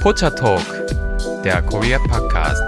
Pocha Talk, der Korea Podcast.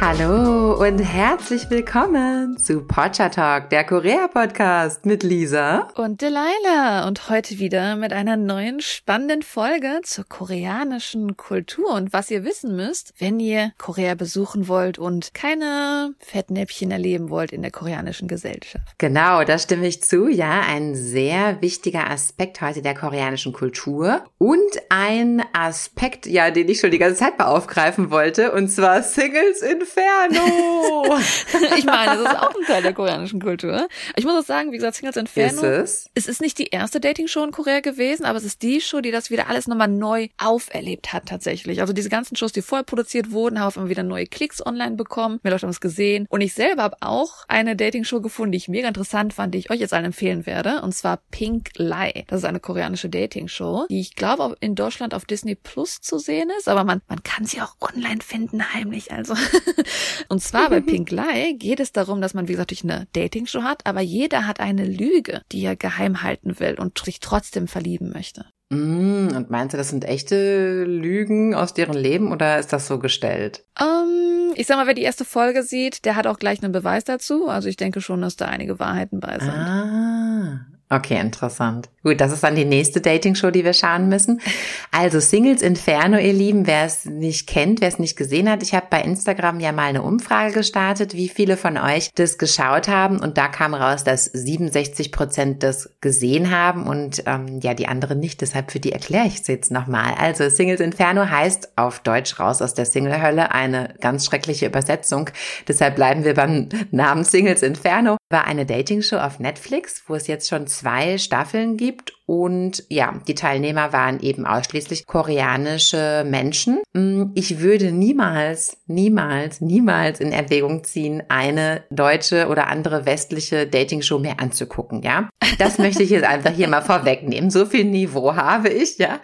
Hallo und herzlich willkommen zu Pocha Talk, der Korea-Podcast mit Lisa und Delilah und heute wieder mit einer neuen spannenden Folge zur koreanischen Kultur und was ihr wissen müsst, wenn ihr Korea besuchen wollt und keine Fettnäpfchen erleben wollt in der koreanischen Gesellschaft. Genau, da stimme ich zu. Ja, ein sehr wichtiger Aspekt heute der koreanischen Kultur und ein Aspekt, ja, den ich schon die ganze Zeit mal aufgreifen wollte und zwar Singles in Inferno. ich meine, das ist auch ein Teil der koreanischen Kultur. Ich muss auch sagen, wie gesagt, Singles Inferno. Ist es? Es ist nicht die erste Dating-Show in Korea gewesen, aber es ist die Show, die das wieder alles nochmal neu auferlebt hat tatsächlich. Also diese ganzen Shows, die vorher produziert wurden, haben auf einmal wieder neue Klicks online bekommen. Mehr Leute haben es gesehen. Und ich selber habe auch eine Dating-Show gefunden, die ich mega interessant fand, die ich euch jetzt allen empfehlen werde. Und zwar Pink Lie. Das ist eine koreanische Dating-Show, die ich glaube auch in Deutschland auf Disney Plus zu sehen ist. Aber man, man kann sie auch online finden, heimlich. Also Und zwar bei Pink Lie geht es darum, dass man, wie gesagt, natürlich eine Dating-Show hat, aber jeder hat eine Lüge, die er geheim halten will und sich trotzdem verlieben möchte. Mm, und meinst du, das sind echte Lügen aus deren Leben oder ist das so gestellt? Um, ich sag mal, wer die erste Folge sieht, der hat auch gleich einen Beweis dazu. Also ich denke schon, dass da einige Wahrheiten bei sind. Ah, Okay, interessant. Gut, das ist dann die nächste Dating-Show, die wir schauen müssen. Also Singles Inferno, ihr Lieben, wer es nicht kennt, wer es nicht gesehen hat, ich habe bei Instagram ja mal eine Umfrage gestartet, wie viele von euch das geschaut haben und da kam raus, dass 67 Prozent das gesehen haben und ähm, ja, die anderen nicht. Deshalb für die erkläre ich es jetzt nochmal. Also Singles Inferno heißt auf Deutsch raus aus der Single-Hölle, eine ganz schreckliche Übersetzung. Deshalb bleiben wir beim Namen Singles Inferno. War eine Dating-Show auf Netflix, wo es jetzt schon zwei Staffeln gibt und ja, die Teilnehmer waren eben ausschließlich koreanische Menschen. Mm, ich würde niemals, niemals, niemals in Erwägung ziehen, eine deutsche oder andere westliche Dating-Show mehr anzugucken, ja. Das möchte ich jetzt einfach hier mal vorwegnehmen. So viel Niveau habe ich, ja.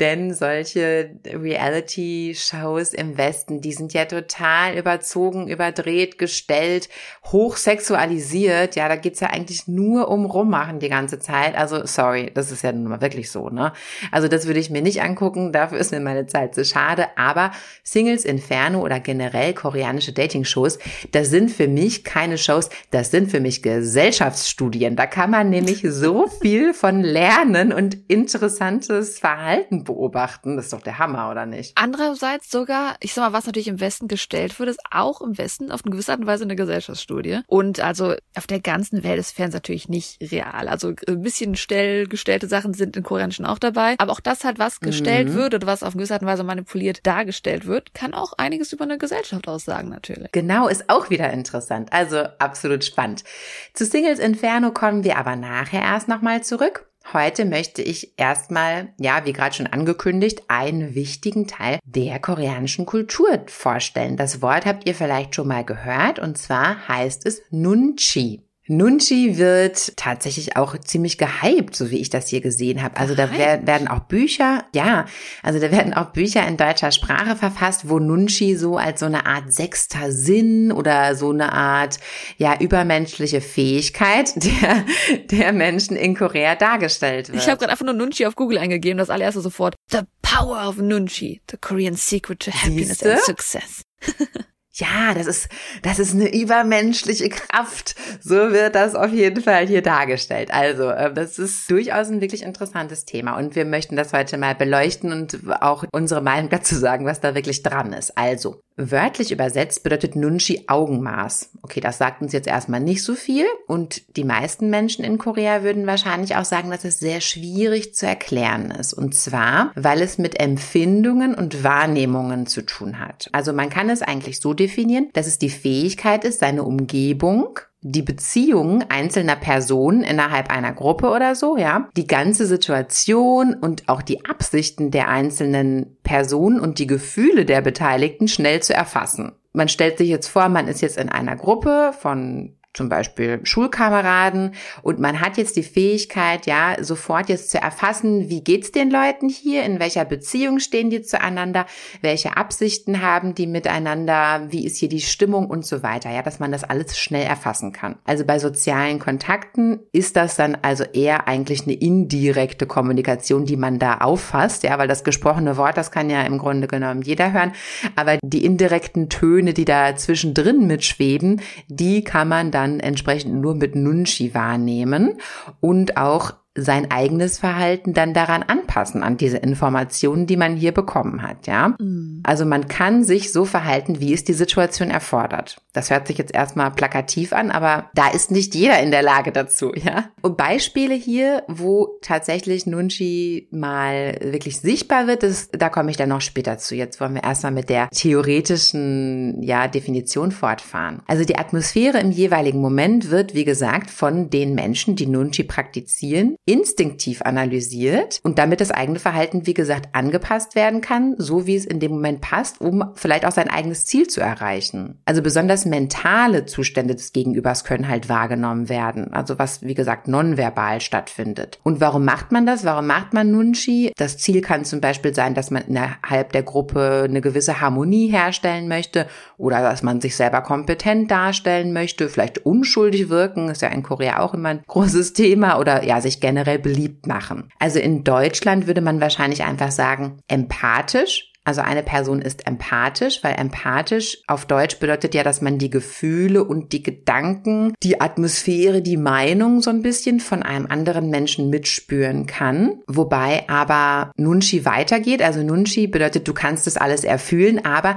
Denn solche Reality-Shows im Westen, die sind ja total überzogen, überdreht, gestellt, hochsexualisiert. Ja, da geht's ja eigentlich nur um Rummachen die ganze Zeit. Also, sorry, das ist ja nun mal wirklich so, ne? Also das würde ich mir nicht angucken, dafür ist mir meine Zeit zu schade. Aber Singles Inferno oder generell koreanische Dating-Shows, das sind für mich keine Shows, das sind für mich Gesellschaftsstudien. Da kann man nämlich so viel von lernen und interessantes Verhalten beobachten. Das ist doch der Hammer, oder nicht? Andererseits sogar, ich sag mal, was natürlich im Westen gestellt wird, ist auch im Westen auf eine gewisse Art und Weise eine Gesellschaftsstudie. Und also auf der ganzen Welt ist Fernsehen natürlich nicht real. Also ein bisschen stell, gestellt gestellte Sachen sind in Koreanischen auch dabei. Aber auch das halt, was gestellt mhm. wird oder was auf gewisse Art und Weise manipuliert dargestellt wird, kann auch einiges über eine Gesellschaft aussagen natürlich. Genau, ist auch wieder interessant. Also absolut spannend. Zu Singles Inferno kommen wir aber nachher erst nochmal zurück. Heute möchte ich erstmal, ja, wie gerade schon angekündigt, einen wichtigen Teil der koreanischen Kultur vorstellen. Das Wort habt ihr vielleicht schon mal gehört und zwar heißt es Nunchi. Nunchi wird tatsächlich auch ziemlich gehypt, so wie ich das hier gesehen habe. Also da werden auch Bücher, ja, also da werden auch Bücher in deutscher Sprache verfasst, wo Nunchi so als so eine Art sechster Sinn oder so eine Art, ja, übermenschliche Fähigkeit der, der Menschen in Korea dargestellt wird. Ich habe gerade einfach nur Nunchi auf Google eingegeben, das allererste sofort. The power of Nunchi, the Korean secret to happiness Siehste? and success. ja, das ist, das ist eine übermenschliche Kraft. So wird das auf jeden Fall hier dargestellt. Also, äh, das ist durchaus ein wirklich interessantes Thema und wir möchten das heute mal beleuchten und auch unsere Meinung dazu sagen, was da wirklich dran ist. Also, Wörtlich übersetzt bedeutet Nunchi Augenmaß. Okay, das sagt uns jetzt erstmal nicht so viel und die meisten Menschen in Korea würden wahrscheinlich auch sagen, dass es sehr schwierig zu erklären ist. Und zwar, weil es mit Empfindungen und Wahrnehmungen zu tun hat. Also man kann es eigentlich so definieren, dass es die Fähigkeit ist, seine Umgebung die Beziehungen einzelner Personen innerhalb einer Gruppe oder so, ja, die ganze Situation und auch die Absichten der einzelnen Personen und die Gefühle der Beteiligten schnell zu erfassen. Man stellt sich jetzt vor, man ist jetzt in einer Gruppe von zum Beispiel Schulkameraden und man hat jetzt die Fähigkeit, ja, sofort jetzt zu erfassen, wie geht's den Leuten hier, in welcher Beziehung stehen die zueinander, welche Absichten haben die miteinander, wie ist hier die Stimmung und so weiter, ja, dass man das alles schnell erfassen kann. Also bei sozialen Kontakten ist das dann also eher eigentlich eine indirekte Kommunikation, die man da auffasst, ja, weil das gesprochene Wort, das kann ja im Grunde genommen jeder hören, aber die indirekten Töne, die da zwischendrin mitschweben, die kann man dann entsprechend nur mit Nunchi wahrnehmen und auch sein eigenes Verhalten dann daran anpassen, an diese Informationen, die man hier bekommen hat, ja. Mhm. Also man kann sich so verhalten, wie es die Situation erfordert. Das hört sich jetzt erstmal plakativ an, aber da ist nicht jeder in der Lage dazu, ja. Und Beispiele hier, wo tatsächlich Nunchi mal wirklich sichtbar wird, ist, da komme ich dann noch später zu. Jetzt wollen wir erstmal mit der theoretischen, ja, Definition fortfahren. Also die Atmosphäre im jeweiligen Moment wird, wie gesagt, von den Menschen, die Nunchi praktizieren, instinktiv analysiert und damit das eigene Verhalten, wie gesagt, angepasst werden kann, so wie es in dem Moment passt, um vielleicht auch sein eigenes Ziel zu erreichen. Also besonders mentale Zustände des Gegenübers können halt wahrgenommen werden. Also was, wie gesagt, nonverbal stattfindet. Und warum macht man das? Warum macht man Nunchi? Das Ziel kann zum Beispiel sein, dass man innerhalb der Gruppe eine gewisse Harmonie herstellen möchte oder dass man sich selber kompetent darstellen möchte, vielleicht unschuldig wirken, ist ja in Korea auch immer ein großes Thema oder ja, sich generell generell beliebt machen. Also in Deutschland würde man wahrscheinlich einfach sagen, empathisch also eine Person ist empathisch, weil empathisch auf Deutsch bedeutet ja, dass man die Gefühle und die Gedanken, die Atmosphäre, die Meinung so ein bisschen von einem anderen Menschen mitspüren kann. Wobei aber Nunchi weitergeht. Also Nunchi bedeutet, du kannst das alles erfühlen, aber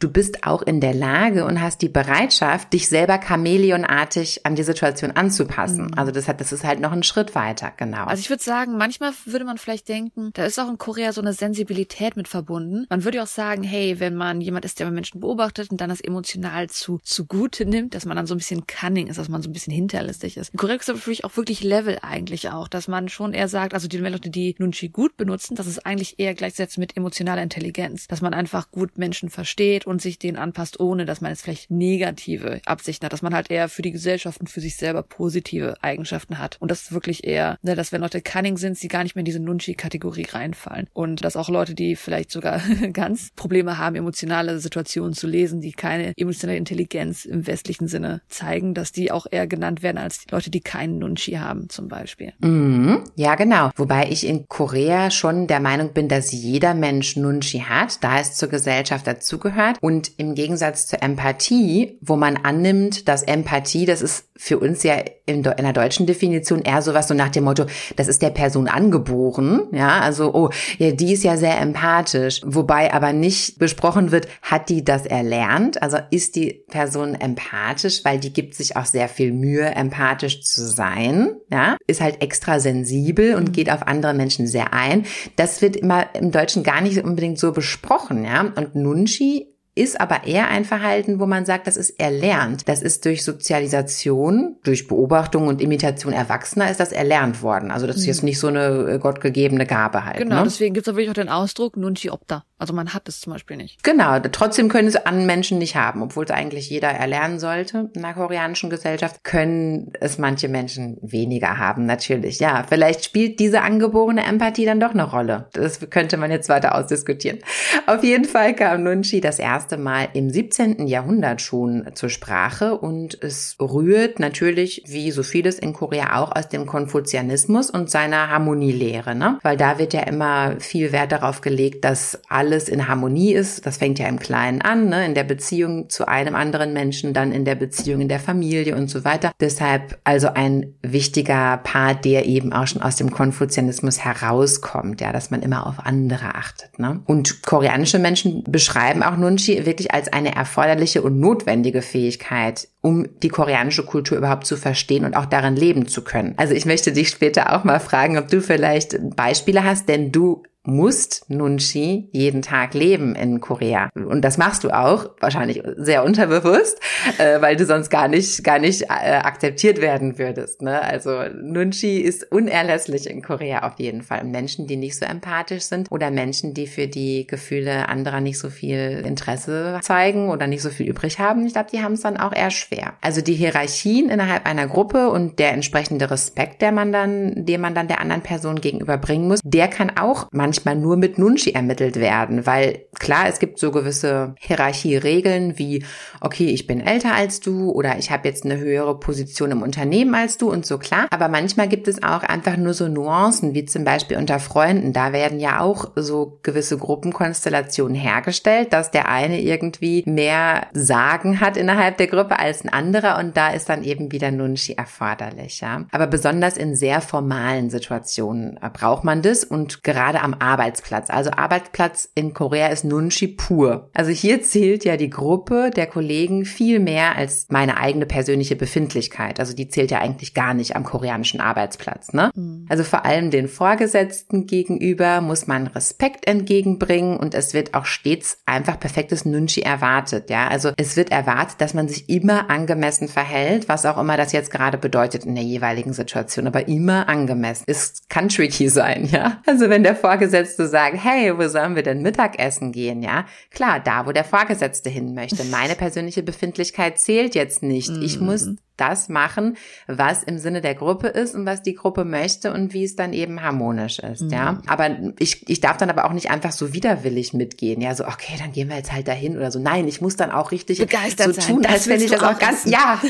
du bist auch in der Lage und hast die Bereitschaft, dich selber chameleonartig an die Situation anzupassen. Mhm. Also das hat, das ist halt noch ein Schritt weiter, genau. Also ich würde sagen, manchmal würde man vielleicht denken, da ist auch in Korea so eine Sensibilität mit verbunden man würde auch sagen, hey, wenn man jemand ist, der Menschen beobachtet und dann das emotional zu zugute nimmt, dass man dann so ein bisschen cunning ist, dass man so ein bisschen hinterlistig ist. Korrekt ist aber für mich auch wirklich Level eigentlich auch, dass man schon eher sagt, also die Leute, die Nunchi gut benutzen, das ist eigentlich eher gleichzeitig mit emotionaler Intelligenz, dass man einfach gut Menschen versteht und sich denen anpasst, ohne dass man jetzt vielleicht negative Absichten hat, dass man halt eher für die Gesellschaft und für sich selber positive Eigenschaften hat. Und das ist wirklich eher, ne, dass wenn Leute cunning sind, sie gar nicht mehr in diese Nunchi-Kategorie reinfallen. Und dass auch Leute, die vielleicht sogar ganz Probleme haben, emotionale Situationen zu lesen, die keine emotionale Intelligenz im westlichen Sinne zeigen, dass die auch eher genannt werden als Leute, die keinen Nunchi haben, zum Beispiel. Mhm, ja, genau. Wobei ich in Korea schon der Meinung bin, dass jeder Mensch Nunchi hat, da es zur Gesellschaft dazugehört. Und im Gegensatz zur Empathie, wo man annimmt, dass Empathie, das ist für uns ja in, der deutschen Definition eher sowas so nach dem Motto, das ist der Person angeboren, ja, also, oh, ja, die ist ja sehr empathisch, wobei aber nicht besprochen wird, hat die das erlernt, also ist die Person empathisch, weil die gibt sich auch sehr viel Mühe, empathisch zu sein, ja, ist halt extra sensibel und geht auf andere Menschen sehr ein. Das wird immer im Deutschen gar nicht unbedingt so besprochen, ja, und Nunchi ist aber eher ein Verhalten, wo man sagt, das ist erlernt. Das ist durch Sozialisation, durch Beobachtung und Imitation Erwachsener ist das erlernt worden. Also das ist jetzt mhm. nicht so eine äh, gottgegebene Gabe halt. Genau, ne? deswegen gibt es wirklich auch den Ausdruck Nunchi Opta. Also man hat es zum Beispiel nicht. Genau, trotzdem können es an Menschen nicht haben, obwohl es eigentlich jeder erlernen sollte in der koreanischen Gesellschaft, können es manche Menschen weniger haben, natürlich. Ja, vielleicht spielt diese angeborene Empathie dann doch eine Rolle. Das könnte man jetzt weiter ausdiskutieren. Auf jeden Fall kam Nunchi das erste erste Mal im 17. Jahrhundert schon zur Sprache und es rührt natürlich, wie so vieles in Korea auch, aus dem Konfuzianismus und seiner Harmonielehre, ne? Weil da wird ja immer viel Wert darauf gelegt, dass alles in Harmonie ist. Das fängt ja im Kleinen an, ne? In der Beziehung zu einem anderen Menschen, dann in der Beziehung in der Familie und so weiter. Deshalb also ein wichtiger Part, der eben auch schon aus dem Konfuzianismus herauskommt, ja, dass man immer auf andere achtet, ne? Und koreanische Menschen beschreiben auch Nunchi wirklich als eine erforderliche und notwendige Fähigkeit, um die koreanische Kultur überhaupt zu verstehen und auch darin leben zu können. Also ich möchte dich später auch mal fragen, ob du vielleicht Beispiele hast, denn du musst Nunchi jeden Tag leben in Korea. Und das machst du auch, wahrscheinlich sehr unterbewusst, äh, weil du sonst gar nicht, gar nicht äh, akzeptiert werden würdest. Ne? Also Nunchi ist unerlässlich in Korea auf jeden Fall. Menschen, die nicht so empathisch sind oder Menschen, die für die Gefühle anderer nicht so viel Interesse zeigen oder nicht so viel übrig haben, ich glaube, die haben es dann auch eher schwer. Also die Hierarchien innerhalb einer Gruppe und der entsprechende Respekt, der man dann, den man dann der anderen Person gegenüber bringen muss, der kann auch manchmal nur mit Nunchi ermittelt werden, weil klar, es gibt so gewisse Hierarchieregeln wie, okay, ich bin älter als du oder ich habe jetzt eine höhere Position im Unternehmen als du und so klar, aber manchmal gibt es auch einfach nur so Nuancen, wie zum Beispiel unter Freunden, da werden ja auch so gewisse Gruppenkonstellationen hergestellt, dass der eine irgendwie mehr Sagen hat innerhalb der Gruppe als ein anderer und da ist dann eben wieder Nunchi erforderlich, ja. Aber besonders in sehr formalen Situationen braucht man das und gerade am Arbeitsplatz. Also Arbeitsplatz in Korea ist Nunchi pur. Also hier zählt ja die Gruppe der Kollegen viel mehr als meine eigene persönliche Befindlichkeit. Also die zählt ja eigentlich gar nicht am koreanischen Arbeitsplatz, ne? Mhm. Also vor allem den Vorgesetzten gegenüber muss man Respekt entgegenbringen und es wird auch stets einfach perfektes Nunchi erwartet, ja? Also es wird erwartet, dass man sich immer angemessen verhält, was auch immer das jetzt gerade bedeutet in der jeweiligen Situation, aber immer angemessen. Es kann tricky sein, ja? Also wenn der Vorgesetzte sagt, hey, wo sollen wir denn Mittagessen gehen, ja? Klar, da, wo der Vorgesetzte hin möchte. Meine persönliche Befindlichkeit zählt jetzt nicht. Ich muss mhm. das machen, was im Sinne der Gruppe ist und was die Gruppe möchte und wie es dann eben harmonisch ist, mhm. ja. Aber ich, ich darf dann aber auch nicht einfach so widerwillig mitgehen, ja, so, okay, dann gehen wir jetzt halt dahin oder so. Nein, ich muss dann auch richtig begeistert so tun, sein. als wenn ich das auch ganz, ja,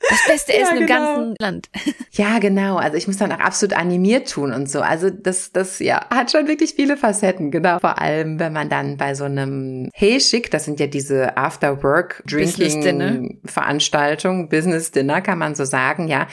das beste Essen ja, genau. im ganzen Land. Ja, genau. Also ich muss dann auch absolut animiert tun und so. Also das, das, ja, hat schon wirklich viele Facetten, genau. Vor allem, wenn man dann bei so einem Hey Schick, das sind ja diese After-Work-Drinking-Veranstaltungen, Business Dinner, kann man so sagen, ja.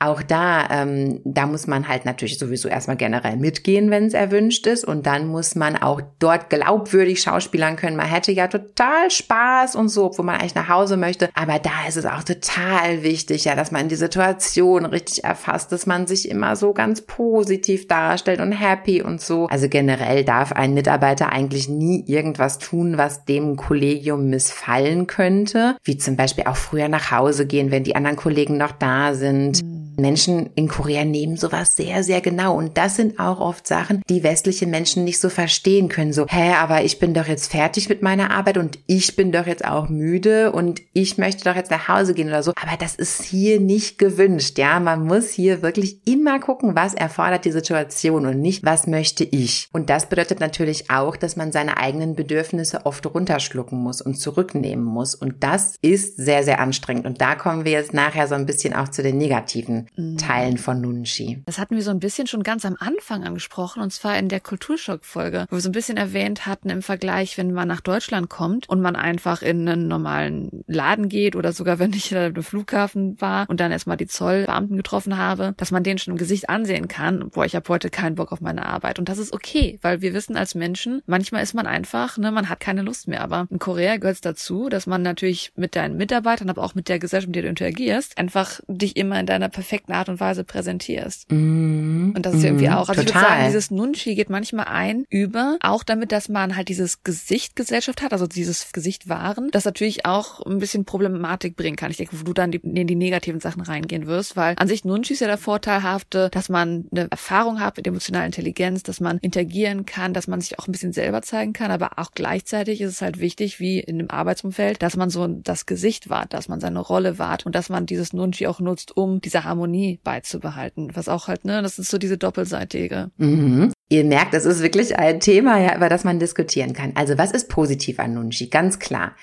Auch da, ähm, da muss man halt natürlich sowieso erstmal generell mitgehen, wenn es erwünscht ist. Und dann muss man auch dort glaubwürdig schauspielern können. Man hätte ja total Spaß und so, obwohl man eigentlich nach Hause möchte. Aber da ist es auch total wichtig, ja, dass man die Situation richtig erfasst, dass man sich immer so ganz positiv darstellt und happy und so. Also generell darf ein Mitarbeiter eigentlich nie irgendwas tun, was dem Kollegium missfallen könnte, wie zum Beispiel auch früher nach Hause gehen, wenn die anderen Kollegen noch da sind. Mhm Menschen in Korea nehmen sowas sehr, sehr genau. Und das sind auch oft Sachen, die westliche Menschen nicht so verstehen können. So, hä, aber ich bin doch jetzt fertig mit meiner Arbeit und ich bin doch jetzt auch müde und ich möchte doch jetzt nach Hause gehen oder so. Aber das ist hier nicht gewünscht. Ja, man muss hier wirklich immer gucken, was erfordert die Situation und nicht, was möchte ich. Und das bedeutet natürlich auch, dass man seine eigenen Bedürfnisse oft runterschlucken muss und zurücknehmen muss. Und das ist sehr, sehr anstrengend. Und da kommen wir jetzt nachher so ein bisschen auch zu den negativen. Teilen von Nunchi. Das hatten wir so ein bisschen schon ganz am Anfang angesprochen, und zwar in der Kulturschock-Folge, wo wir so ein bisschen erwähnt hatten im Vergleich, wenn man nach Deutschland kommt und man einfach in einen normalen Laden geht oder sogar wenn ich in im Flughafen war und dann erstmal die Zollbeamten getroffen habe, dass man den schon im Gesicht ansehen kann, boah, ich habe heute keinen Bock auf meine Arbeit. Und das ist okay, weil wir wissen als Menschen, manchmal ist man einfach, ne, man hat keine Lust mehr. Aber in Korea gehört es dazu, dass man natürlich mit deinen Mitarbeitern, aber auch mit der Gesellschaft, mit der du interagierst, einfach dich immer in deiner perfekten perfekten Art und Weise präsentierst. Mm, und das ist mm, irgendwie auch. Also total. ich würde sagen, dieses Nunchi geht manchmal ein über, auch damit, dass man halt dieses Gesicht Gesellschaft hat, also dieses Gesicht wahren, das natürlich auch ein bisschen Problematik bringen kann. Ich denke, wo du dann in die negativen Sachen reingehen wirst, weil an sich Nunchi ist ja der Vorteilhafte, dass man eine Erfahrung hat mit emotionaler Intelligenz, dass man interagieren kann, dass man sich auch ein bisschen selber zeigen kann, aber auch gleichzeitig ist es halt wichtig, wie in dem Arbeitsumfeld, dass man so das Gesicht wahrt, dass man seine Rolle wahrt und dass man dieses Nunchi auch nutzt, um diese Harmonie Harmonie beizubehalten. Was auch halt, ne, das ist so diese doppelseitige. Mhm. Ihr merkt, es ist wirklich ein Thema, ja, über das man diskutieren kann. Also was ist positiv an Nunchi? Ganz klar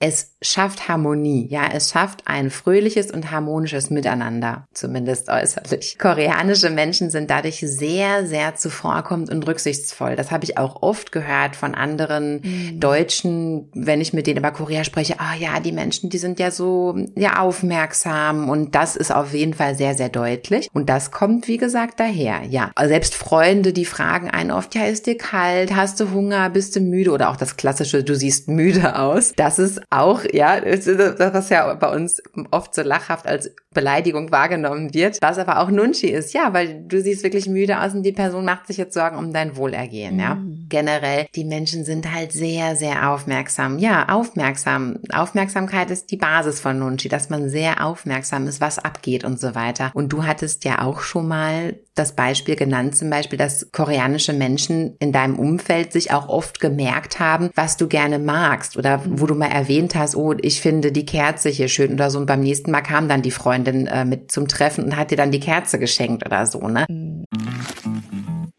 es schafft Harmonie, ja, es schafft ein fröhliches und harmonisches Miteinander, zumindest äußerlich. Koreanische Menschen sind dadurch sehr, sehr zuvorkommend und rücksichtsvoll. Das habe ich auch oft gehört von anderen mhm. Deutschen, wenn ich mit denen über Korea spreche. Ah ja, die Menschen, die sind ja so ja aufmerksam und das ist auf jeden Fall sehr, sehr deutlich. Und das kommt, wie gesagt, daher. Ja, selbst Freunde, die fragen einen oft, ja, ist dir kalt, hast du Hunger, bist du müde oder auch das klassische, du siehst müde aus. Das ist auch, ja, das, was ja bei uns oft so lachhaft als Beleidigung wahrgenommen wird, was aber auch Nunchi ist, ja, weil du siehst wirklich müde aus und die Person macht sich jetzt Sorgen um dein Wohlergehen, ja. Mhm. Generell, die Menschen sind halt sehr, sehr aufmerksam. Ja, aufmerksam. Aufmerksamkeit ist die Basis von Nunchi, dass man sehr aufmerksam ist, was abgeht und so weiter. Und du hattest ja auch schon mal das Beispiel genannt, zum Beispiel, dass koreanische Menschen in deinem Umfeld sich auch oft gemerkt haben, was du gerne magst oder wo du mal erwähnt hast, oh, ich finde die Kerze hier schön oder so und beim nächsten Mal kam dann die Freundin äh, mit zum Treffen und hat dir dann die Kerze geschenkt oder so, ne?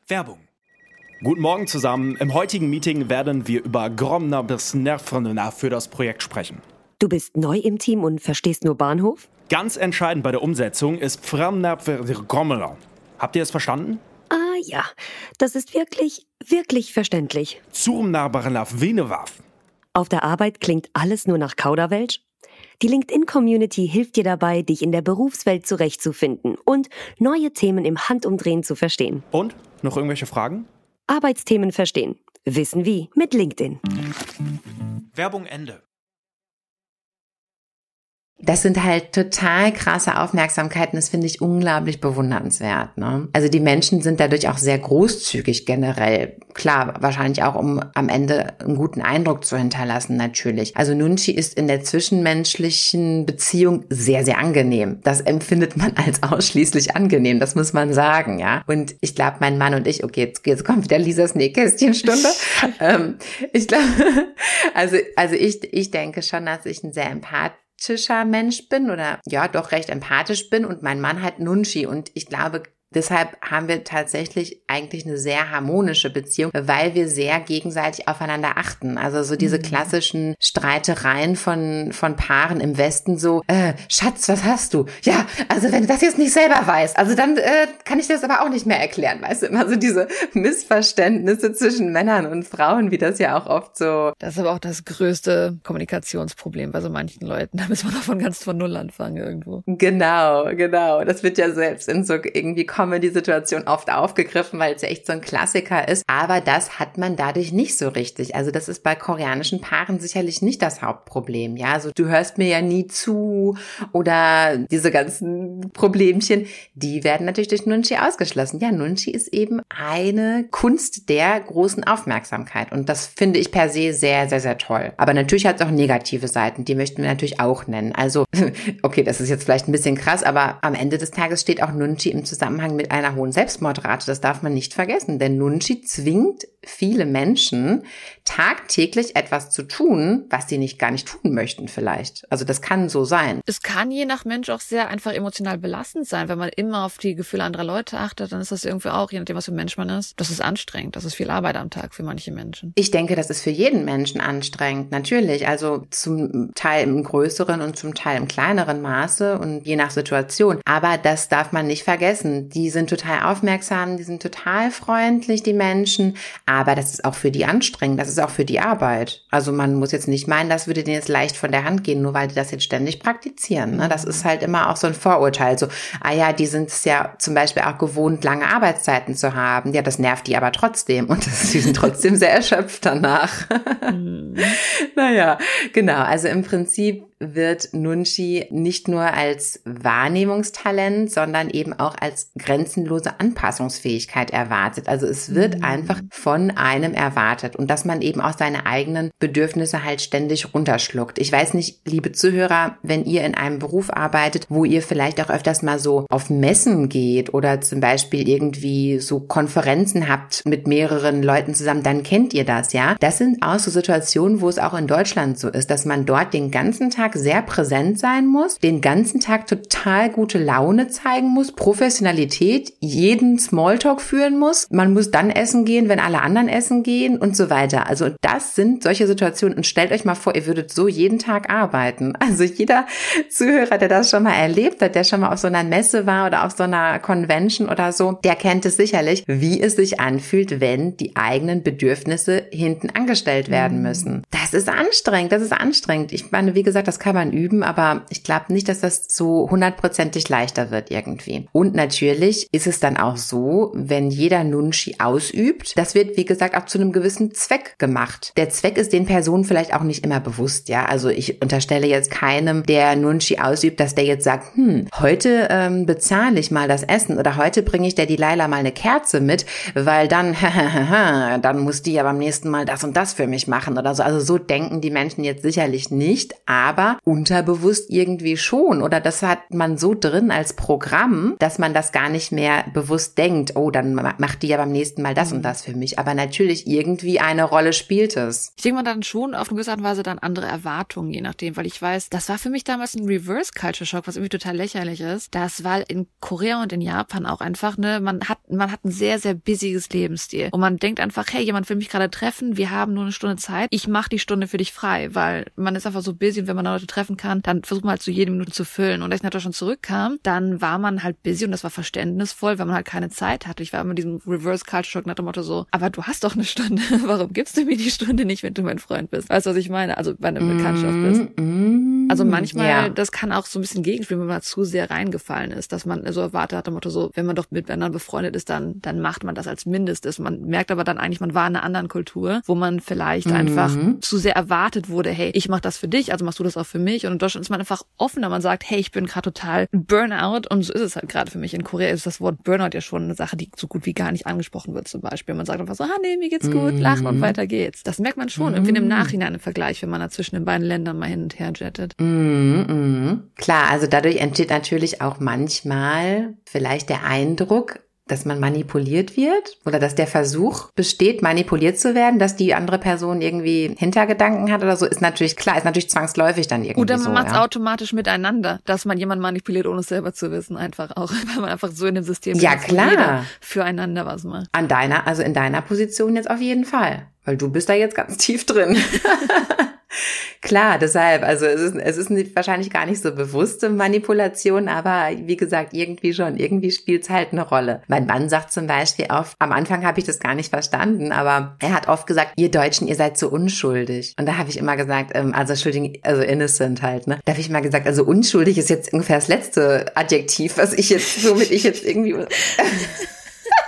Werbung. Guten Morgen zusammen. Im heutigen Meeting werden wir über Gromner bis Nervner für das Projekt sprechen. Du bist neu im Team und verstehst nur Bahnhof? Ganz entscheidend bei der Umsetzung ist Gromner. Habt ihr es verstanden? Ah ja, das ist wirklich, wirklich verständlich. Zurmnarbarnaf Venewaf. Auf der Arbeit klingt alles nur nach Kauderwelsch? Die LinkedIn-Community hilft dir dabei, dich in der Berufswelt zurechtzufinden und neue Themen im Handumdrehen zu verstehen. Und? Noch irgendwelche Fragen? Arbeitsthemen verstehen. Wissen wie mit LinkedIn. Werbung Ende. Das sind halt total krasse Aufmerksamkeiten. Das finde ich unglaublich bewundernswert. Ne? Also die Menschen sind dadurch auch sehr großzügig generell. Klar, wahrscheinlich auch, um am Ende einen guten Eindruck zu hinterlassen, natürlich. Also Nunchi ist in der zwischenmenschlichen Beziehung sehr, sehr angenehm. Das empfindet man als ausschließlich angenehm. Das muss man sagen, ja. Und ich glaube, mein Mann und ich, okay, jetzt, jetzt kommt wieder Lisas Nähkästchenstunde. ähm, ich glaube, also, also ich, ich denke schon, dass ich ein sehr empath empathischer Mensch bin oder ja, doch recht empathisch bin und mein Mann hat Nunchi und ich glaube, Deshalb haben wir tatsächlich eigentlich eine sehr harmonische Beziehung, weil wir sehr gegenseitig aufeinander achten. Also so diese mhm. klassischen Streitereien von, von Paaren im Westen so, äh, Schatz, was hast du? Ja, also wenn du das jetzt nicht selber weißt, also dann äh, kann ich das aber auch nicht mehr erklären, weißt du, immer so diese Missverständnisse zwischen Männern und Frauen, wie das ja auch oft so. Das ist aber auch das größte Kommunikationsproblem bei so manchen Leuten. Da müssen wir doch von ganz von Null anfangen irgendwo. Genau, genau. Das wird ja selbst in so irgendwie Comedy-Situation oft aufgegriffen, weil es echt so ein Klassiker ist. Aber das hat man dadurch nicht so richtig. Also das ist bei koreanischen Paaren sicherlich nicht das Hauptproblem. Ja, also du hörst mir ja nie zu oder diese ganzen Problemchen, die werden natürlich durch Nunchi ausgeschlossen. Ja, Nunchi ist eben eine Kunst der großen Aufmerksamkeit. Und das finde ich per se sehr, sehr, sehr toll. Aber natürlich hat es auch negative Seiten. Die möchten wir natürlich auch nennen. Also, okay, das ist jetzt vielleicht ein bisschen krass, aber am Ende des Tages steht auch Nunchi im Zusammenhang Zusammenhang mit einer hohen Selbstmordrate. Das darf man nicht vergessen, denn Nunchi zwingt viele Menschen tagtäglich etwas zu tun, was sie nicht gar nicht tun möchten vielleicht. Also das kann so sein. Es kann je nach Mensch auch sehr einfach emotional belastend sein, wenn man immer auf die Gefühle anderer Leute achtet, dann ist das irgendwie auch, je nachdem, was für ein Mensch man ist, das ist anstrengend. Das ist viel Arbeit am Tag für manche Menschen. Ich denke, das ist für jeden Menschen anstrengend, natürlich. Also zum Teil im größeren und zum Teil im kleineren Maße und je nach Situation. Aber das darf man nicht vergessen. Die sind total aufmerksam, die sind total freundlich, die Menschen aber das ist auch für die anstrengend, das ist auch für die Arbeit. Also man muss jetzt nicht meinen, das würde denen jetzt leicht von der Hand gehen, nur weil die das jetzt ständig praktizieren. Ne? Das ist halt immer auch so ein Vorurteil. So, ah ja, die sind es ja zum Beispiel auch gewohnt, lange Arbeitszeiten zu haben. Ja, das nervt die aber trotzdem und das, die sind trotzdem sehr erschöpft danach. Mhm. naja, genau. Also im Prinzip wird Nunchi nicht nur als Wahrnehmungstalent, sondern eben auch als grenzenlose Anpassungsfähigkeit erwartet. Also es wird mhm. einfach von einem erwartet und dass man eben auch seine eigenen Bedürfnisse halt ständig runterschluckt. Ich weiß nicht, liebe Zuhörer, wenn ihr in einem Beruf arbeitet, wo ihr vielleicht auch öfters mal so auf Messen geht oder zum Beispiel irgendwie so Konferenzen habt mit mehreren Leuten zusammen, dann kennt ihr das, ja? Das sind auch so Situationen, wo es auch in Deutschland so ist, dass man dort den ganzen Tag Tag sehr präsent sein muss, den ganzen Tag total gute Laune zeigen muss, Professionalität, jeden Smalltalk führen muss. Man muss dann essen gehen, wenn alle anderen essen gehen und so weiter. Also das sind solche Situationen. Und stellt euch mal vor, ihr würdet so jeden Tag arbeiten. Also jeder Zuhörer, der das schon mal erlebt hat, der schon mal auf so einer Messe war oder auf so einer Convention oder so, der kennt es sicherlich, wie es sich anfühlt, wenn die eigenen Bedürfnisse hinten angestellt werden müssen. Das ist anstrengend, das ist anstrengend. Ich meine, wie gesagt, das kann man üben, aber ich glaube nicht, dass das so hundertprozentig leichter wird irgendwie. Und natürlich ist es dann auch so, wenn jeder Nunchi ausübt, das wird, wie gesagt, auch zu einem gewissen Zweck gemacht. Der Zweck ist den Personen vielleicht auch nicht immer bewusst, ja. Also ich unterstelle jetzt keinem, der Nunchi ausübt, dass der jetzt sagt, hm, heute ähm, bezahle ich mal das Essen oder heute bringe ich der Delilah mal eine Kerze mit, weil dann, dann muss die ja beim nächsten Mal das und das für mich machen oder so. Also so denken die Menschen jetzt sicherlich nicht, aber unterbewusst irgendwie schon. Oder das hat man so drin als Programm, dass man das gar nicht mehr bewusst denkt, oh, dann macht die ja beim nächsten Mal das und das für mich. Aber natürlich irgendwie eine Rolle spielt es. Ich denke mal dann schon auf eine gewisse Art und Weise dann andere Erwartungen, je nachdem, weil ich weiß, das war für mich damals ein Reverse Culture Shock, was irgendwie total lächerlich ist. Das war in Korea und in Japan auch einfach, ne, man hat, man hat ein sehr, sehr busyes Lebensstil. Und man denkt einfach, hey, jemand will mich gerade treffen, wir haben nur eine Stunde Zeit, ich mache die Stunde für dich frei, weil man ist einfach so busy und wenn man Leute treffen kann, dann versucht man halt so jede Minute zu füllen. Und als ich nach Deutschland zurückkam, dann war man halt busy und das war verständnisvoll, weil man halt keine Zeit hatte. Ich war immer diesem Reverse Culture Shock nach dem Motto so, aber du hast doch eine Stunde, warum gibst du mir die Stunde nicht, wenn du mein Freund bist? Weißt du, was ich meine? Also bei einer Bekanntschaft bist. Mm, Also manchmal, ja. das kann auch so ein bisschen gegenspielen, wenn man zu sehr reingefallen ist, dass man so erwartet hat, Motto so, wenn man doch miteinander befreundet ist, dann, dann macht man das als Mindestes. Man merkt aber dann eigentlich, man war in einer anderen Kultur, wo man vielleicht einfach zu sehr erwartet wurde, hey, ich mach das für dich, also machst du das auch für mich. Und in Deutschland ist man einfach offener, man sagt, hey, ich bin gerade total Burnout und so ist es halt gerade für mich. In Korea ist das Wort Burnout ja schon eine Sache, die so gut wie gar nicht angesprochen wird zum Beispiel. Man sagt einfach so, ah nee, mir geht's gut, lachen und weiter geht's. Das merkt man schon, irgendwie im Nachhinein im Vergleich, wenn man da zwischen den beiden Ländern mal hin und her jettet. Mhm, mhm. Klar, also dadurch entsteht natürlich auch manchmal vielleicht der Eindruck, dass man manipuliert wird oder dass der Versuch besteht, manipuliert zu werden, dass die andere Person irgendwie Hintergedanken hat oder so, ist natürlich klar, ist natürlich zwangsläufig dann irgendwie Oder man so. macht's ja. automatisch miteinander, dass man jemanden manipuliert, ohne es selber zu wissen, einfach auch, weil man einfach so in dem System Ja, ist, klar. füreinander was macht. An deiner, also in deiner Position jetzt auf jeden Fall, weil du bist da jetzt ganz tief drin. Klar, deshalb, also es ist, es ist wahrscheinlich gar nicht so bewusste Manipulation, aber wie gesagt, irgendwie schon, irgendwie spielt es halt eine Rolle. Mein Mann sagt zum Beispiel oft, am Anfang habe ich das gar nicht verstanden, aber er hat oft gesagt, ihr Deutschen, ihr seid so unschuldig. Und da habe ich immer gesagt, ähm, also Entschuldigung, also innocent halt, ne? Da habe ich immer gesagt, also unschuldig ist jetzt ungefähr das letzte Adjektiv, was ich jetzt, womit ich jetzt irgendwie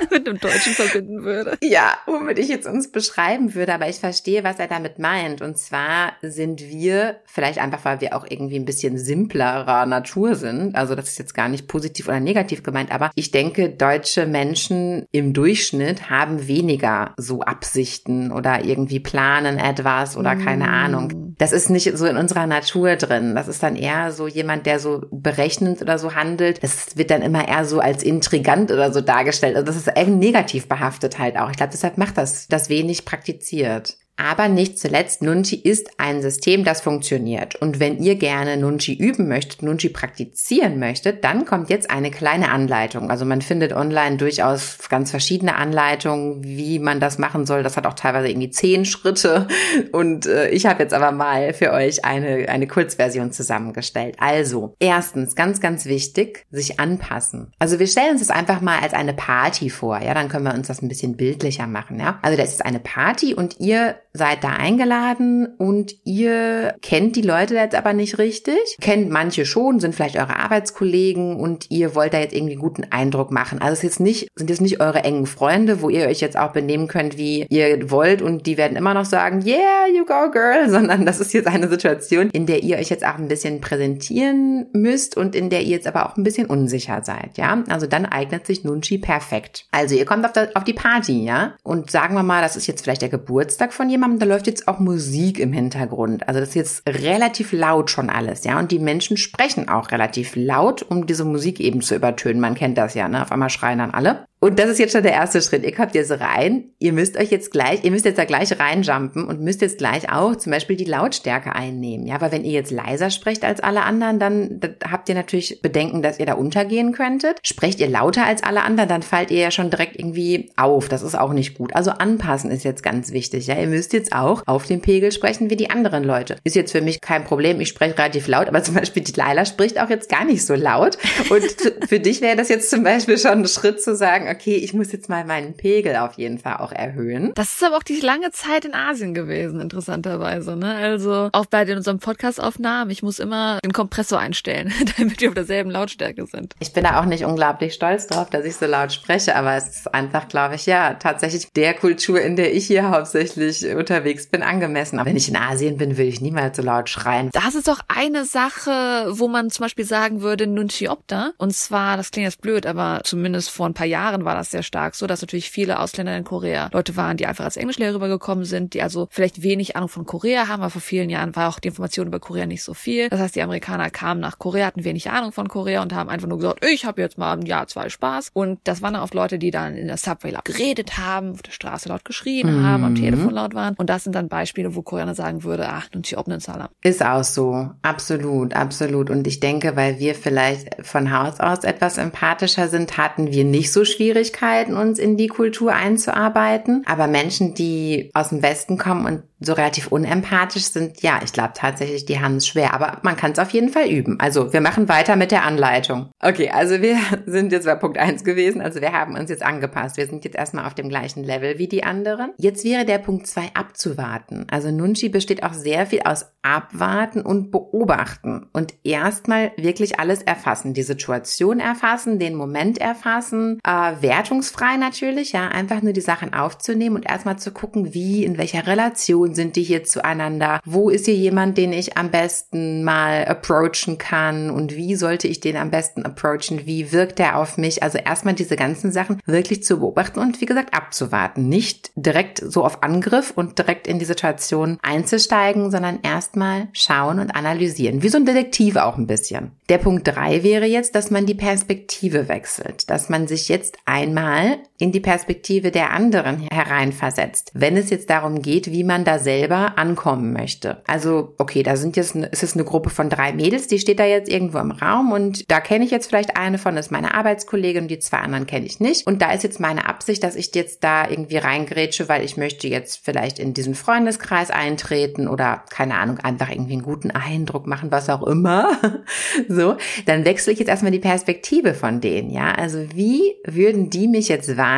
mit dem Deutschen verbinden würde. Ja, womit ich jetzt uns beschreiben würde, aber ich verstehe, was er damit meint. Und zwar sind wir, vielleicht einfach, weil wir auch irgendwie ein bisschen simplerer Natur sind, also das ist jetzt gar nicht positiv oder negativ gemeint, aber ich denke, deutsche Menschen im Durchschnitt haben weniger so Absichten oder irgendwie planen etwas oder keine Ahnung. Das ist nicht so in unserer Natur drin. Das ist dann eher so jemand, der so berechnend oder so handelt. Das wird dann immer eher so als intrigant oder so dargestellt. Also das ist eher negativ behaftet halt auch. Ich glaube, deshalb macht das das wenig praktiziert. Aber nicht zuletzt, Nunchi ist ein System, das funktioniert. Und wenn ihr gerne Nunchi üben möchtet, Nunchi praktizieren möchtet, dann kommt jetzt eine kleine Anleitung. Also man findet online durchaus ganz verschiedene Anleitungen, wie man das machen soll. Das hat auch teilweise irgendwie zehn Schritte. Und äh, ich habe jetzt aber mal für euch eine, eine Kurzversion zusammengestellt. Also, erstens, ganz, ganz wichtig, sich anpassen. Also wir stellen uns das einfach mal als eine Party vor. Ja, dann können wir uns das ein bisschen bildlicher machen. Ja, also das ist eine Party und ihr seid da eingeladen und ihr kennt die Leute jetzt aber nicht richtig. Kennt manche schon, sind vielleicht eure Arbeitskollegen und ihr wollt da jetzt irgendwie einen guten Eindruck machen. Also es ist jetzt nicht, sind jetzt nicht eure engen Freunde, wo ihr euch jetzt auch benehmen könnt, wie ihr wollt und die werden immer noch sagen, yeah, you go girl, sondern das ist jetzt eine Situation, in der ihr euch jetzt auch ein bisschen präsentieren müsst und in der ihr jetzt aber auch ein bisschen unsicher seid, ja? Also dann eignet sich Nunchi perfekt. Also ihr kommt auf, das, auf die Party, ja? Und sagen wir mal, das ist jetzt vielleicht der Geburtstag von jemandem, da läuft jetzt auch Musik im Hintergrund. Also das ist jetzt relativ laut schon alles, ja. Und die Menschen sprechen auch relativ laut, um diese Musik eben zu übertönen. Man kennt das ja, ne? Auf einmal schreien dann alle. Und das ist jetzt schon der erste Schritt. Ihr kommt jetzt rein. Ihr müsst euch jetzt gleich, ihr müsst jetzt da gleich reinjumpen und müsst jetzt gleich auch zum Beispiel die Lautstärke einnehmen. Ja, aber wenn ihr jetzt leiser sprecht als alle anderen, dann dann habt ihr natürlich Bedenken, dass ihr da untergehen könntet. Sprecht ihr lauter als alle anderen, dann fallt ihr ja schon direkt irgendwie auf. Das ist auch nicht gut. Also anpassen ist jetzt ganz wichtig. Ja, ihr müsst jetzt auch auf dem Pegel sprechen wie die anderen Leute. Ist jetzt für mich kein Problem. Ich spreche relativ laut, aber zum Beispiel die Laila spricht auch jetzt gar nicht so laut. Und für dich wäre das jetzt zum Beispiel schon ein Schritt zu sagen, okay, ich muss jetzt mal meinen Pegel auf jeden Fall auch erhöhen. Das ist aber auch die lange Zeit in Asien gewesen, interessanterweise. Ne? Also auch bei den, unserem Podcast-Aufnahmen, ich muss immer den Kompressor einstellen, damit wir auf derselben Lautstärke sind. Ich bin da auch nicht unglaublich stolz drauf, dass ich so laut spreche, aber es ist einfach, glaube ich, ja, tatsächlich der Kultur, in der ich hier hauptsächlich unterwegs bin, angemessen. Aber wenn ich in Asien bin, will ich niemals so laut schreien. Das ist doch eine Sache, wo man zum Beispiel sagen würde, Nunchiopta. Und zwar, das klingt jetzt blöd, aber zumindest vor ein paar Jahren war das sehr stark so, dass natürlich viele Ausländer in Korea Leute waren, die einfach als Englischlehrer rübergekommen sind, die also vielleicht wenig Ahnung von Korea haben, aber vor vielen Jahren war auch die Information über Korea nicht so viel. Das heißt, die Amerikaner kamen nach Korea, hatten wenig Ahnung von Korea und haben einfach nur gesagt, ich habe jetzt mal ein Jahr, zwei Spaß. Und das waren dann oft Leute, die dann in der Subway laut geredet haben, auf der Straße laut geschrien mhm. haben, am Telefon laut waren. Und das sind dann Beispiele, wo Koreaner sagen würde, ach, nun sie obnen Salam. Ist auch so. Absolut, absolut. Und ich denke, weil wir vielleicht von Haus aus etwas empathischer sind, hatten wir nicht so Schwierigkeiten, uns in die Kultur einzuarbeiten. Aber Menschen, die aus dem Westen kommen und so relativ unempathisch sind, ja, ich glaube tatsächlich, die haben es schwer. Aber man kann es auf jeden Fall üben. Also wir machen weiter mit der Anleitung. Okay, also wir sind jetzt bei Punkt eins gewesen. Also wir haben uns jetzt angepasst. Wir sind jetzt erstmal auf dem gleichen Level wie die anderen. Jetzt wäre der Punkt zwei abzuwarten. Also Nunchi besteht auch sehr viel aus abwarten und beobachten und erstmal wirklich alles erfassen. Die Situation erfassen, den Moment erfassen, äh, wertungsfrei natürlich, ja, einfach nur die Sachen aufzunehmen und erstmal zu gucken, wie, in welcher Relation sind die hier zueinander, wo ist hier jemand, den ich am besten mal approachen kann? Und wie sollte ich den am besten approachen, wie wirkt er auf mich, also erstmal diese ganzen Sachen wirklich zu beobachten und wie gesagt abzuwarten, nicht direkt so auf Angriff und direkt in die Situation einzusteigen, sondern erstmal schauen und analysieren, wie so ein Detektiv auch ein bisschen. Der Punkt drei wäre jetzt, dass man die Perspektive wechselt, dass man sich jetzt einmal in die Perspektive der anderen hereinversetzt, wenn es jetzt darum geht, wie man da selber ankommen möchte. Also, okay, da sind jetzt, es ist eine Gruppe von drei Mädels, die steht da jetzt irgendwo im Raum und da kenne ich jetzt vielleicht eine von, ist meine Arbeitskollegin, die zwei anderen kenne ich nicht. Und da ist jetzt meine Absicht, dass ich jetzt da irgendwie reingrätsche, weil ich möchte jetzt vielleicht in diesen Freundeskreis eintreten oder keine Ahnung, einfach irgendwie einen guten Eindruck machen, was auch immer. so, dann wechsle ich jetzt erstmal die Perspektive von denen, ja? Also wie würden die mich jetzt wahrnehmen,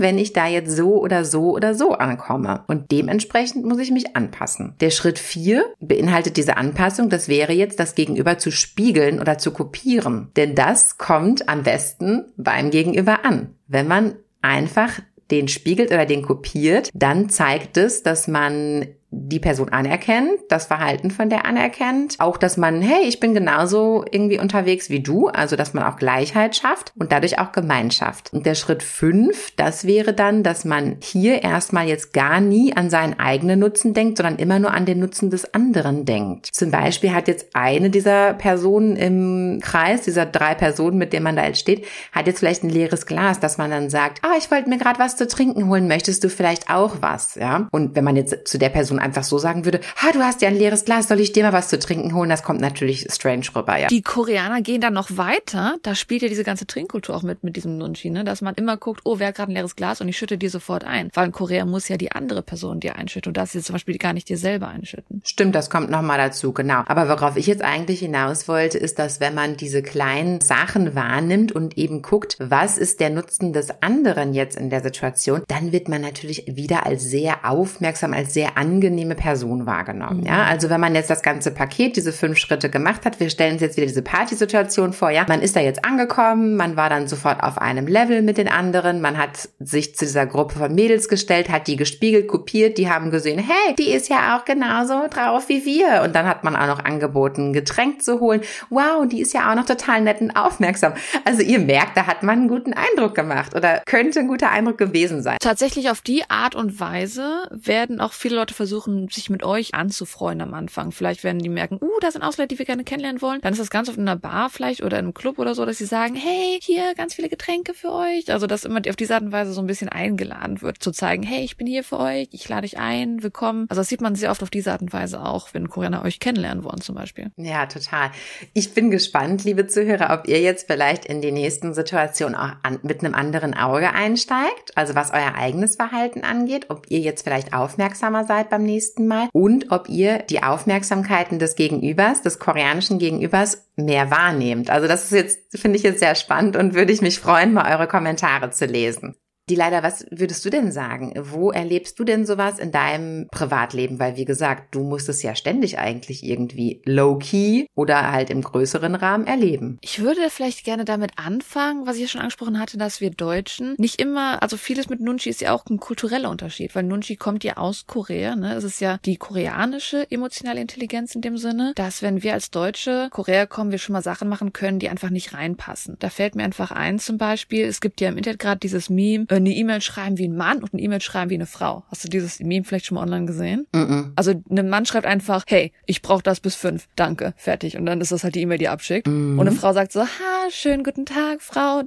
wenn ich da jetzt so oder so oder so ankomme? Und dementsprechend muss ich mich anpassen. Der Schritt vier beinhaltet diese Anpassung. Das wäre jetzt, das Gegenüber zu spiegeln oder zu kopieren. Denn das kommt am besten beim Gegenüber an. Wenn man einfach den spiegelt oder den kopiert, dann zeigt es, dass man die Person anerkennt, das Verhalten von der anerkennt, auch dass man, hey, ich bin genauso irgendwie unterwegs wie du, also dass man auch Gleichheit schafft und dadurch auch Gemeinschaft. Und der Schritt fünf, das wäre dann, dass man hier erstmal jetzt gar nie an seinen eigenen Nutzen denkt, sondern immer nur an den Nutzen des anderen denkt. Zum Beispiel hat jetzt eine dieser Personen im Kreis, dieser drei Personen, mit denen man da jetzt steht, hat jetzt vielleicht ein leeres Glas, dass man dann sagt, ah, ich wollte mir gerade was zu trinken holen, möchtest du vielleicht auch was, ja? Und wenn man jetzt zu der Person einfach so sagen würde, ha, du hast ja ein leeres Glas, soll ich dir mal was zu trinken holen? Das kommt natürlich strange rüber, ja. Die Koreaner gehen dann noch weiter. Da spielt ja diese ganze Trinkkultur auch mit, mit diesem Nunchi, ne? Dass man immer guckt, oh, wer hat gerade ein leeres Glas und ich schütte dir sofort ein. Weil in Korea muss ja die andere Person dir einschütten und das jetzt zum Beispiel gar nicht dir selber einschütten. Stimmt, das kommt nochmal dazu, genau. Aber worauf ich jetzt eigentlich hinaus wollte, ist, dass wenn man diese kleinen Sachen wahrnimmt und eben guckt, was ist der Nutzen des anderen jetzt in der Situation, dann wird man natürlich wieder als sehr aufmerksam, als sehr angenehme Person wahrgenommen. Mhm. Ja, also wenn man jetzt das ganze Paket, diese fünf Schritte gemacht hat, wir stellen uns jetzt wieder diese Partysituation vor. Ja, man ist da jetzt angekommen, man war dann sofort auf einem Level mit den anderen, man hat sich zu dieser Gruppe von Mädels gestellt, hat die gespiegelt, kopiert, die haben gesehen, hey, die ist ja auch genauso drauf wie wir. Und dann hat man auch noch angeboten, Getränk zu holen. Wow, die ist ja auch noch total nett und aufmerksam. Also ihr merkt, da hat man einen guten Eindruck gemacht oder könnte ein guter Eindruck gewesen sein. Tatsächlich auf die Art und Weise werden auch viele Leute versuchen, sich mit euch anzufreuen am Anfang. Vielleicht werden die merken, uh, da sind Ausländer, die wir gerne kennenlernen wollen. Dann ist das ganz oft in einer Bar vielleicht oder in einem Club oder so, dass sie sagen, hey, hier ganz viele Getränke für euch. Also, dass immer auf diese Art und Weise so ein bisschen eingeladen wird, zu zeigen, hey, ich bin hier für euch, ich lade euch ein, willkommen. Also, das sieht man sehr oft auf diese Art und Weise auch, wenn Koreaner euch kennenlernen wollen zum Beispiel. Ja, total. Ich bin gespannt, liebe Zuhörer, ob ihr jetzt vielleicht in die nächsten Situationen auch an, mit einem anderen Auge einsteigt. Also, was euer eigenes Verhalten angeht, ob ihr jetzt vielleicht aufmerksamer seid beim nächsten Mal und ob ihr die Aufmerksamkeiten des Gegenübers, des koreanischen Gegenübers mehr wahrnehmt. Also das ist jetzt, finde ich jetzt sehr spannend und würde ich mich freuen, mal eure Kommentare zu lesen. Die leider, was würdest du denn sagen? Wo erlebst du denn sowas in deinem Privatleben? Weil, wie gesagt, du musst es ja ständig eigentlich irgendwie low-key oder halt im größeren Rahmen erleben. Ich würde vielleicht gerne damit anfangen, was ich ja schon angesprochen hatte, dass wir Deutschen nicht immer, also vieles mit Nunchi ist ja auch ein kultureller Unterschied, weil Nunchi kommt ja aus Korea, ne? Es ist ja die koreanische emotionale Intelligenz in dem Sinne, dass wenn wir als Deutsche Korea kommen, wir schon mal Sachen machen können, die einfach nicht reinpassen. Da fällt mir einfach ein zum Beispiel, es gibt ja im Internet gerade dieses Meme, eine E-Mail schreiben wie ein Mann und eine E-Mail schreiben wie eine Frau. Hast du dieses Meme vielleicht schon mal online gesehen? Mm -mm. Also ein Mann schreibt einfach, hey, ich brauche das bis fünf, danke, fertig. Und dann ist das halt die E-Mail, die er abschickt. Mm. Und eine Frau sagt so, ha, schönen guten Tag, Frau,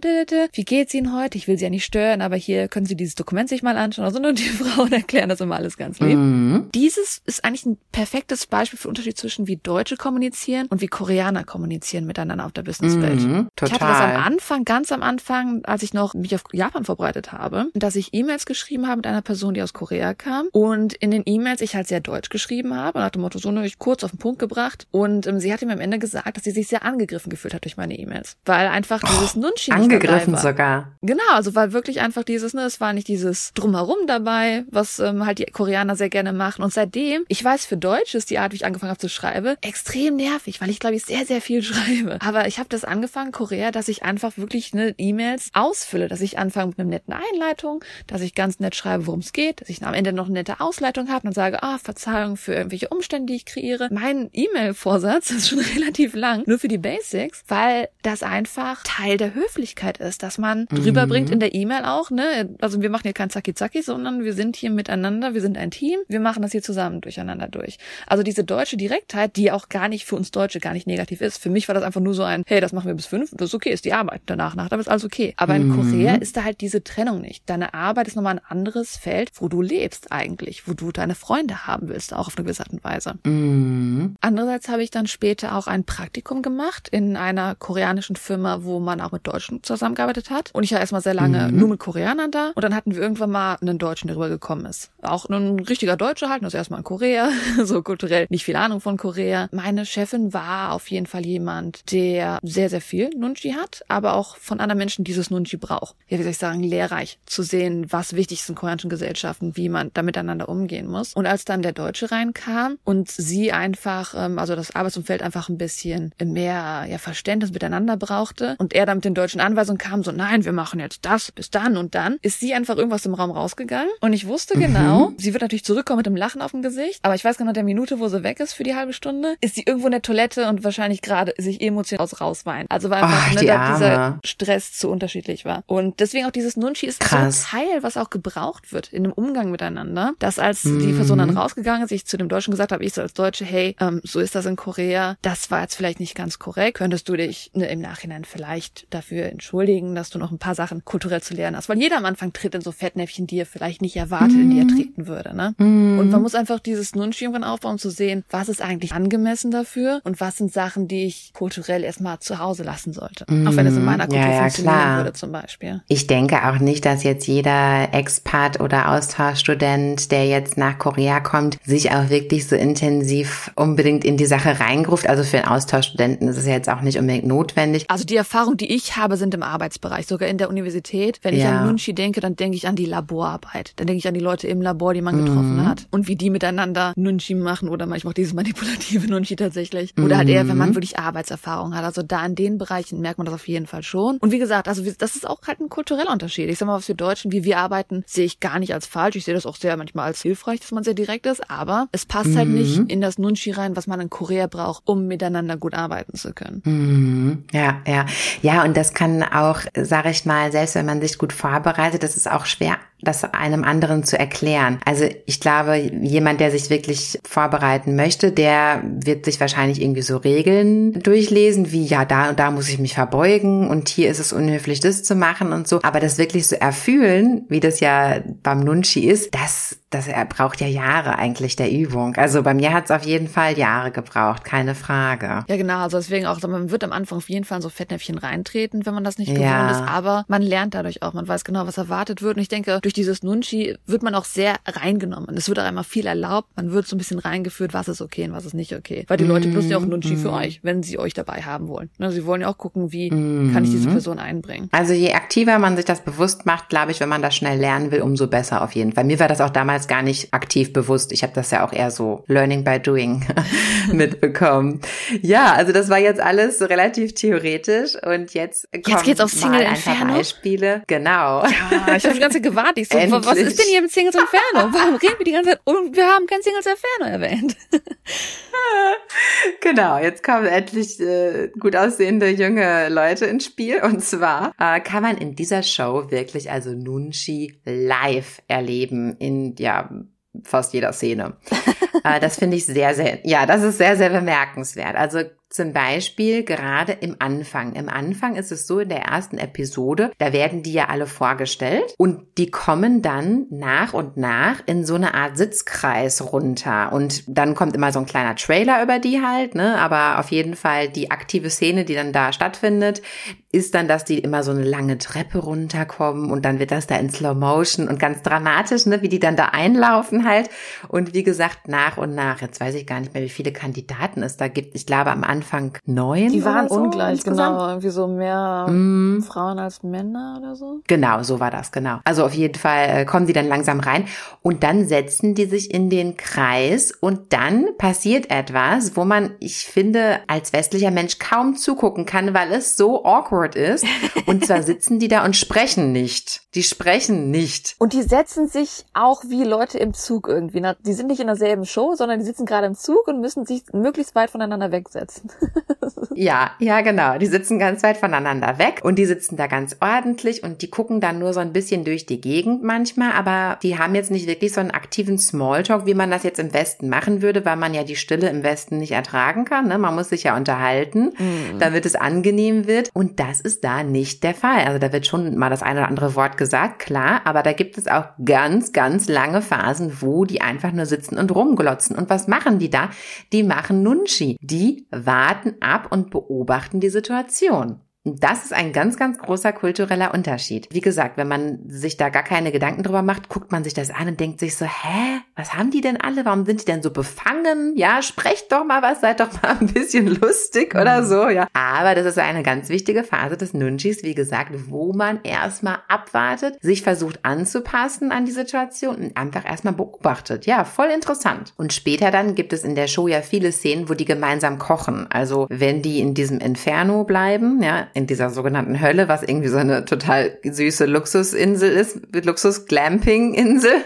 wie geht's Ihnen heute? Ich will Sie ja nicht stören, aber hier können Sie dieses Dokument sich mal anschauen. Also nur die Frauen erklären das immer alles ganz lieb. Mhm. Dieses ist eigentlich ein perfektes Beispiel für den Unterschied zwischen wie Deutsche kommunizieren und wie Koreaner kommunizieren miteinander auf der Businesswelt. Mhm. Ich hatte das am Total. Anfang, ganz am Anfang, als ich noch mich auf Japan vorbereitet habe, dass ich E-Mails geschrieben habe mit einer Person, die aus Korea kam. Und in den E-Mails ich halt sehr deutsch geschrieben habe, nach dem Motto, so ne, ich kurz auf den Punkt gebracht. Und ähm, sie hat ihm am Ende gesagt, dass sie sich sehr angegriffen gefühlt hat durch meine E-Mails. Weil einfach dieses Nunchi nicht Angegriffen sogar. Genau, also war wirklich einfach dieses, ne, es war nicht dieses Drumherum dabei, was ähm, halt die Koreaner sehr gerne machen. Und seitdem, ich weiß, für Deutsch ist die Art, wie ich angefangen habe zu schreiben, extrem nervig, weil ich glaube ich sehr, sehr viel schreibe. Aber ich habe das angefangen, Korea, dass ich einfach wirklich ne E-Mails ausfülle, dass ich anfange mit einer netten Einleitung, dass ich ganz nett schreibe, worum es geht, dass ich am Ende noch eine nette Ausleitung habe und sage, ah, Verzeihung für irgendwelche Umstände, die ich kreiere. Mein E-Mail-Vorsatz ist schon relativ lang, nur für die Basics, weil das einfach Teil der Höflichkeit ist, dass man drüber bringt in der E-Mail auch, ne? Also wir machen hier kein Zacki-Zacki, sondern wir sind hier miteinander, wir sind ein Team, wir machen das hier zusammen durcheinander durch. Also diese deutsche Direktheit, die auch gar nicht für uns Deutsche gar nicht negativ ist. Für mich war das einfach nur so ein, hey, das machen wir bis fünf, das ist okay, ist die Arbeit. Danach, nach, ist alles okay. Aber in Korea ist da halt diese Trennung nicht. Deine Arbeit ist nochmal ein anderes Feld, wo du lebst eigentlich, wo du deine Freunde haben willst, auch auf eine gewisse Art und Weise. Mhm. Andererseits habe ich dann später auch ein Praktikum gemacht in einer koreanischen Firma, wo man auch mit Deutschen zusammengearbeitet hat. Und ich war erstmal sehr lange nur mit Koreanern da. Und dann hatten wir irgendwann mal einen Deutschen, der rübergekommen ist. Auch ein richtiger Deutscher halt, das erstmal in Korea, so kulturell nicht viel Ahnung von Korea. Meine Chefin war auf jeden Fall jemand, der sehr, sehr viel Nunchi hat, aber auch von anderen Menschen dieses Nunchi braucht. Ja, wie soll ich sagen, lehrreich zu sehen, was wichtig ist in koreanischen Gesellschaften, wie man da miteinander umgehen muss. Und als dann der Deutsche reinkam und sie einfach, ähm, also das Arbeitsumfeld einfach ein bisschen mehr ja, Verständnis miteinander brauchte und er dann mit den deutschen Anweisungen kam, so nein, wir machen jetzt das bis dann und dann, ist sie einfach irgendwas im Raum rausgegangen und ich wusste genau, sie wird natürlich zurückkommen mit dem Lachen auf dem Gesicht, aber ich weiß genau, der Minute, wo sie weg ist für die halbe Stunde, ist sie irgendwo in der Toilette und wahrscheinlich gerade sich emotional aus rausweint. Also war einfach, Ach, ne, die dieser. Stress zu unterschiedlich war. Und deswegen auch dieses Nunchi ist Krass. so ein Teil, was auch gebraucht wird in dem Umgang miteinander, dass als die Person dann rausgegangen ist, ich zu dem Deutschen gesagt habe, ich so als Deutsche, hey, ähm, so ist das in Korea, das war jetzt vielleicht nicht ganz korrekt, könntest du dich ne, im Nachhinein vielleicht dafür entschuldigen, dass du noch ein paar Sachen kulturell zu lernen hast, weil jeder am Anfang tritt in so Fettnäpfchen, die er vielleicht nicht erwartet, in die er treten würde, ne? Und man muss einfach dieses irgendwann aufbauen, um zu sehen, was ist eigentlich angemessen dafür und was sind Sachen, die ich kulturell erstmal zu Hause lassen sollte. Auch wenn es in meiner Ja, Kultur ja, funktionieren klar. würde zum Beispiel. Ich denke auch nicht, dass jetzt jeder Expat oder Austauschstudent, der jetzt nach Korea kommt, sich auch wirklich so intensiv unbedingt in die Sache reingruft. Also für einen Austauschstudenten ist es ja jetzt auch nicht unbedingt notwendig. Also die Erfahrungen, die ich habe, sind im Arbeitsbereich, sogar in der Universität. Wenn ich Ja. an Nunchi denke, dann denke ich an die Laborarbeit. Dann denke ich an die Leute im Labor, die man getroffen hat und wie die miteinander Nunchi machen oder manchmal auch dieses manipulative Nunchi tatsächlich. Oder halt eher, wenn man wirklich Arbeitserfahrung hat. Also da in den Bereichen merkt man das auf jeden Fall schon. Und wie gesagt, also das ist auch halt ein kultureller Unterschied. Ich sag mal, was wir Deutschen, wie wir arbeiten, sehe ich gar nicht als falsch. Ich sehe das auch sehr manchmal als hilfreich, dass man sehr direkt ist. Aber es passt halt nicht in das Nunchi rein, was man in Korea braucht, um miteinander gut arbeiten zu können. Mhm. Ja, ja. Ja, und das kann auch, sage ich mal, selbst wenn man sich gut vorbereitet, das ist auch schwer, das einem anderen zu erklären. Also ich glaube, jemand, der sich wirklich vorbereiten möchte, der wird sich wahrscheinlich irgendwie so Regeln durchlesen, wie ja, da und da muss ich mich verbeugen und hier ist es unhöflich, das zu machen und so. Aber das wirklich so erfühlen, wie das ja beim Nunchi ist, das das er braucht ja Jahre eigentlich der Übung. Also bei mir hat es auf jeden Fall Jahre gebraucht, keine Frage. Ja, genau. Also deswegen auch, man wird am Anfang auf jeden Fall in so Fettnäpfchen reintreten, wenn man das nicht gewohnt Ja. ist. Aber man lernt dadurch auch. Man weiß genau, was erwartet wird. Und ich denke, durch dieses Nunchi wird man auch sehr reingenommen. Es wird auch einmal viel erlaubt. Man wird so ein bisschen reingeführt, was ist okay und was ist nicht okay. Weil die Leute benutzen ja auch Nunchi für euch, wenn sie euch dabei haben wollen. Ne, Sie wollen ja auch gucken, wie kann ich diese Person einbringen. Also je aktiver man sich das bewusst macht, glaube ich, wenn man das schnell lernen will, umso besser auf jeden Fall. Mir war das auch damals gar nicht aktiv bewusst. Ich habe das ja auch eher so Learning by Doing mitbekommen. Ja, also das war jetzt alles so relativ theoretisch und jetzt kommen geht's auf Single Inferno? Beispiele. Genau. Ja, ich habe die ganze Zeit gewartet. Ich so, wa- was ist denn hier mit Singles Inferno? Warum reden wir die ganze Zeit? Und wir haben kein Singles Inferno erwähnt. Genau, jetzt kommen endlich äh, gut aussehende junge Leute ins Spiel. Und zwar äh, kann man in dieser Show wirklich also Nunchi live erleben in ja fast jeder Szene. äh, das finde ich sehr, sehr, ja, das ist sehr, sehr bemerkenswert. Also zum Beispiel gerade im Anfang. Im Anfang ist es so, in der ersten Episode, da werden die ja alle vorgestellt und die kommen dann nach und nach in so eine Art Sitzkreis runter. Und dann kommt immer so ein kleiner Trailer über die halt, ne? Aber auf jeden Fall die aktive Szene, die dann da stattfindet, ist dann, dass die immer so eine lange Treppe runterkommen und dann wird das da in Slow Motion und ganz dramatisch, ne, wie die dann da einlaufen halt. Und wie gesagt, nach und nach, jetzt weiß ich gar nicht mehr, wie viele Kandidaten es da gibt. Ich glaube am Anfang neun. Die waren so ungleich, insgesamt. genau. Irgendwie so mehr Mm. Frauen als Männer oder so. Genau, so war das, genau. Also auf jeden Fall äh, kommen die dann langsam rein und dann setzen die sich in den Kreis und dann passiert etwas, wo man, ich finde, als westlicher Mensch kaum zugucken kann, weil es so awkward ist. Und zwar sitzen die da und sprechen nicht. Die sprechen nicht. Und die setzen sich auch wie Leute im Zug irgendwie. Die sind nicht in derselben Show, sondern die sitzen gerade im Zug und müssen sich möglichst weit voneinander wegsetzen. Ja, ja, genau. Die sitzen ganz weit voneinander weg und die sitzen da ganz ordentlich und die gucken dann nur so ein bisschen durch die Gegend manchmal, aber die haben jetzt nicht wirklich so einen aktiven Smalltalk, wie man das jetzt im Westen machen würde, weil man ja die Stille im Westen nicht ertragen kann. Ne? Man muss sich ja unterhalten, damit es angenehm wird. Und das ist da nicht der Fall. Also da wird schon mal das eine oder andere Wort gesagt, klar, aber da gibt es auch ganz, ganz lange Phasen, wo die einfach nur sitzen und rumglotzen. Und was machen die da? Die machen Nunchi. Die warten ab und beobachten die Situation. Das ist ein ganz, ganz großer kultureller Unterschied. Wie gesagt, wenn man sich da gar keine Gedanken drüber macht, guckt man sich das an und denkt sich so, hä, was haben die denn alle? Warum sind die denn so befangen? Ja, sprecht doch mal was, seid doch mal ein bisschen lustig oder so, ja. Aber das ist eine ganz wichtige Phase des Nunchis, wie gesagt, wo man erstmal abwartet, sich versucht anzupassen an die Situation und einfach erstmal beobachtet. Ja, voll interessant. Und später dann gibt es in der Show ja viele Szenen, wo die gemeinsam kochen. Also wenn die in diesem Inferno bleiben, ja, in dieser sogenannten Hölle, was irgendwie so eine total süße Luxusinsel ist, Luxus-Glamping-Insel,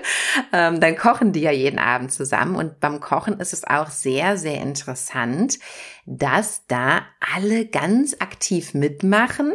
ähm, dann kochen die ja jeden Abend zusammen. Und beim Kochen ist es auch sehr, sehr interessant, dass da alle ganz aktiv mitmachen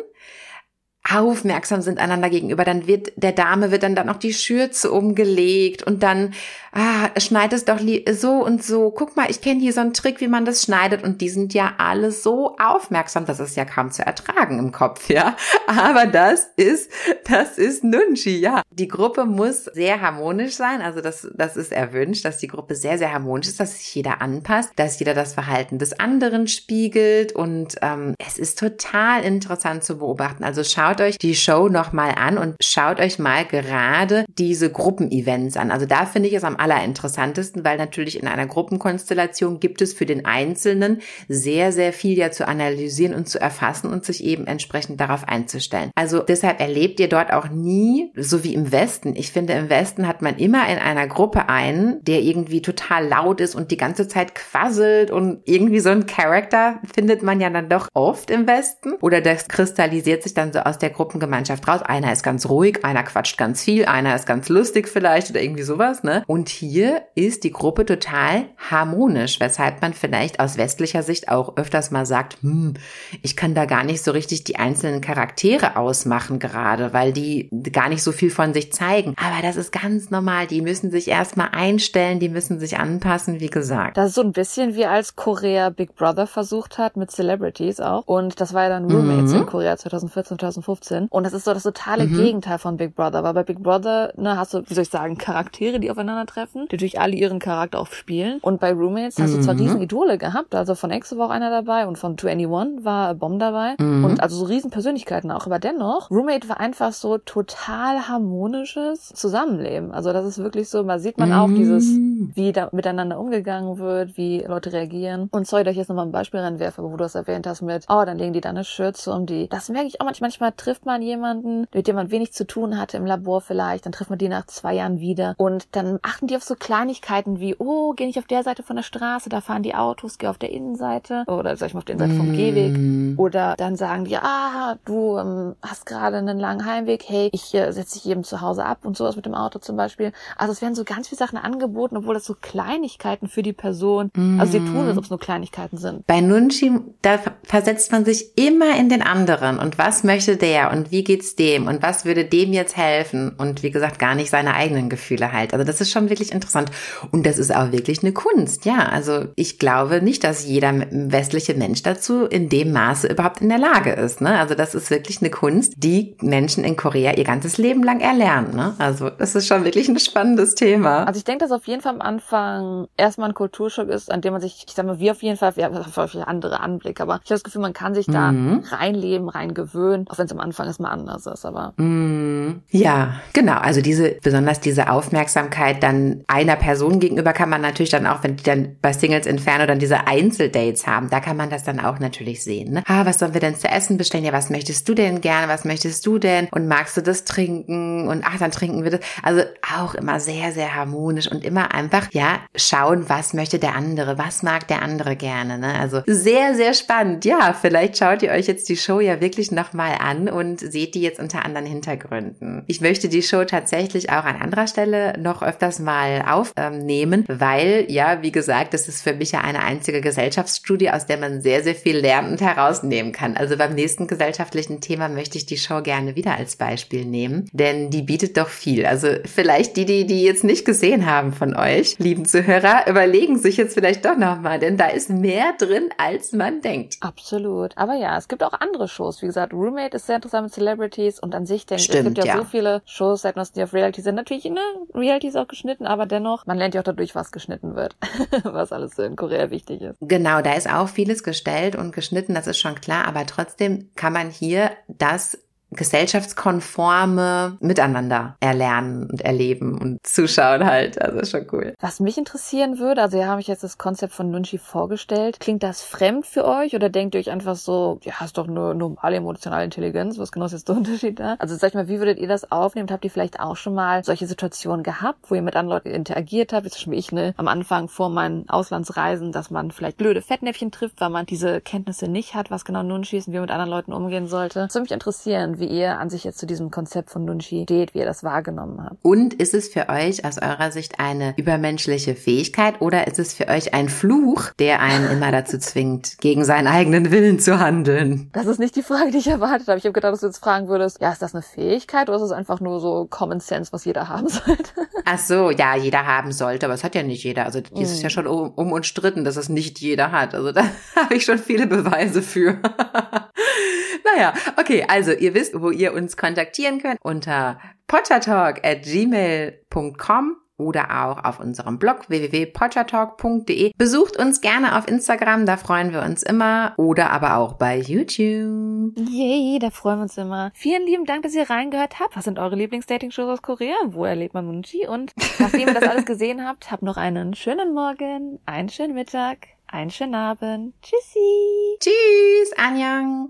aufmerksam sind einander gegenüber, dann wird der Dame wird dann da noch die Schürze umgelegt und dann ah, schneid es doch so und so. Guck mal, ich kenne hier so einen Trick, wie man das schneidet und die sind ja alle so aufmerksam, das ist ja kaum zu ertragen im Kopf, ja. Aber das ist das ist Nunchi, ja. Die Gruppe muss sehr harmonisch sein, also das das ist erwünscht, dass die Gruppe sehr sehr harmonisch ist, dass sich jeder anpasst, dass jeder das Verhalten des anderen spiegelt und ähm, es ist total interessant zu beobachten. Also schaut euch die Show nochmal an und schaut euch mal gerade diese Gruppenevents an. Also da finde ich es am allerinteressantesten, weil natürlich in einer Gruppenkonstellation gibt es für den Einzelnen sehr, sehr viel ja zu analysieren und zu erfassen und sich eben entsprechend darauf einzustellen. Also deshalb erlebt ihr dort auch nie, so wie im Westen. Ich finde, im Westen hat man immer in einer Gruppe einen, der irgendwie total laut ist und die ganze Zeit quasselt und irgendwie so ein Charakter findet man ja dann doch oft im Westen. Oder das kristallisiert sich dann so aus der Gruppengemeinschaft raus. Einer ist ganz ruhig, einer quatscht ganz viel, einer ist ganz lustig vielleicht oder irgendwie sowas, ne? Und hier ist die Gruppe total harmonisch, weshalb man vielleicht aus westlicher Sicht auch öfters mal sagt, hm, ich kann da gar nicht so richtig die einzelnen Charaktere ausmachen gerade, weil die gar nicht so viel von sich zeigen. Aber das ist ganz normal. Die müssen sich erstmal einstellen, die müssen sich anpassen, wie gesagt. Das ist so ein bisschen wie als Korea Big Brother versucht hat mit Celebrities auch. Und das war ja dann Roommates Mhm. in Korea 2014, 2015. 0815. Und das ist so das totale Mhm. Gegenteil von Big Brother. Weil bei Big Brother, ne, hast du, wie soll ich sagen, Charaktere, die aufeinandertreffen, die natürlich alle ihren Charakter auch spielen. Und bei Roommates hast du zwar Mhm. riesen Idole gehabt, also von EXO war auch einer dabei und von 2NE1 war Bomb dabei. Mhm. Und also so riesen Persönlichkeiten auch. Aber dennoch, Roommate war einfach so total harmonisches Zusammenleben. Also das ist wirklich so, man sieht man auch dieses, Mhm. wie da miteinander umgegangen wird, wie Leute reagieren. Und sorry, dass ich jetzt nochmal ein Beispiel reinwerfe, wo du das erwähnt hast mit, oh, dann legen die da eine Schürze um die. Das merke ich auch manchmal. Manchmal trifft man jemanden, mit dem man wenig zu tun hatte im Labor vielleicht, dann trifft man die nach zwei Jahren wieder und dann achten die auf so Kleinigkeiten wie, oh, geh nicht auf der Seite von der Straße, da fahren die Autos, geh auf der Innenseite oder sag ich mal auf der Innenseite vom Gehweg. Mhm. Oder dann sagen die, ah, du ähm, hast gerade einen langen Heimweg, hey, ich äh, setze dich eben zu Hause ab und sowas mit dem Auto zum Beispiel. Also es werden so ganz viele Sachen angeboten, obwohl das so Kleinigkeiten für die Person, also sie tun, als ob es nur Kleinigkeiten sind. Bei Nunchi, da versetzt man sich immer in den anderen und was möchte der und wie geht's dem und was würde dem jetzt helfen und wie gesagt gar nicht seine eigenen Gefühle halt. Also das ist schon wirklich interessant und das ist auch wirklich eine Kunst. Ja, also ich glaube nicht, dass jeder westliche Mensch dazu in dem Maße überhaupt in der Lage ist. Ne? Also das ist wirklich eine Kunst, die Menschen in Korea ihr ganzes Leben lang erlernen. Ne? Also das ist schon wirklich ein spannendes Thema. Also ich denke, dass auf jeden Fall am Anfang erstmal ein Kulturschock ist, an dem man sich, ich sag mal, wir auf jeden Fall, wir haben Fall andere Anblick, aber ich habe das Gefühl, man kann sich da Mhm. reinleben, reingewöhnen, auch wenn es am Anfang erstmal anders ist, aber Mm, Ja, genau. Also diese, besonders diese Aufmerksamkeit dann einer Person gegenüber kann man natürlich dann auch, wenn die dann bei Singles Inferno dann diese Einzeldates haben, da kann man das dann auch natürlich sehen. Ne? Ah, was sollen wir denn zu essen bestellen? Ja, was möchtest du denn gerne? Was möchtest du denn? Und magst du das trinken? Und ach, dann trinken wir das. Also auch immer sehr, sehr harmonisch und immer einfach, ja, schauen, was möchte der andere? Was mag der andere gerne? Ne? Also sehr, sehr spannend. Ja, vielleicht schaut ihr euch jetzt die Show ja wirklich nochmal an und seht die jetzt unter anderen Hintergründen. Ich möchte die Show tatsächlich auch an anderer Stelle noch öfters mal aufnehmen, weil, ja, wie gesagt, das ist für mich ja eine einzige Gesellschaftsstudie, aus der man sehr, sehr viel lernen und herausnehmen kann. Also beim nächsten gesellschaftlichen Thema möchte ich die Show gerne wieder als Beispiel nehmen, denn die bietet doch viel. Also vielleicht die, die die jetzt nicht gesehen haben von euch, lieben Zuhörer, überlegen sich jetzt vielleicht doch nochmal, denn da ist mehr drin, als man denkt. absolut. Aber ja, es gibt auch andere Shows. Wie gesagt, Roommate ist sehr interessant mit Celebrities und an sich denke ich, es gibt ja, ja. so viele Shows, seit die auf Reality sind. Natürlich, ne, Reality ist auch geschnitten, aber dennoch, man lernt ja auch dadurch, was geschnitten wird. was alles so in Korea wichtig ist. Genau, da ist auch vieles gestellt und geschnitten, das ist schon klar, aber trotzdem kann man hier das gesellschaftskonforme Miteinander erlernen und erleben und zuschauen halt. Also schon cool. Was mich interessieren würde, also hier habe ich jetzt das Konzept von Nunchi vorgestellt. Klingt das fremd für euch oder denkt ihr euch einfach so, ja, ist doch nur normale emotionale Intelligenz, was genau ist jetzt der Unterschied da? Also sag ich mal, wie würdet ihr das aufnehmen? Habt ihr vielleicht auch schon mal solche Situationen gehabt, wo ihr mit anderen Leuten interagiert habt? Wie zum Beispiel ich, ne, am Anfang vor meinen Auslandsreisen, dass man vielleicht blöde Fettnäpfchen trifft, weil man diese Kenntnisse nicht hat, was genau Nunchi ist und wie man mit anderen Leuten umgehen sollte. Das würde mich interessieren, wie ihr an sich jetzt zu diesem Konzept von Nunchi steht, wie ihr das wahrgenommen habt. Und ist es für euch aus eurer Sicht eine übermenschliche Fähigkeit oder ist es für euch ein Fluch, der einen immer dazu zwingt, gegen seinen eigenen Willen zu handeln? Das ist nicht die Frage, die ich erwartet habe. Ich habe gedacht, dass du jetzt fragen würdest, ja, ist das eine Fähigkeit oder ist es einfach nur so Common Sense, was jeder haben sollte? Ach so, ja, jeder haben sollte, aber es hat ja nicht jeder. Also das ist ja schon um, um und stritten, dass es nicht jeder hat. Also da habe ich schon viele Beweise für. naja, okay, also ihr wisst, wo ihr uns kontaktieren könnt unter pottertalk at gmail.com oder auch auf unserem Blog www.pottertalk.de. Besucht uns gerne auf Instagram, da freuen wir uns immer. Oder aber auch bei YouTube. Yay, da freuen wir uns immer. Vielen lieben Dank, dass ihr reingehört habt. Was sind eure Lieblingsdating-Shows aus Korea? Wo erlebt man Munchi? Und nachdem ihr das alles gesehen habt, habt noch einen schönen Morgen, einen schönen Mittag, einen schönen Abend. Tschüssi! Tschüss, Anjang.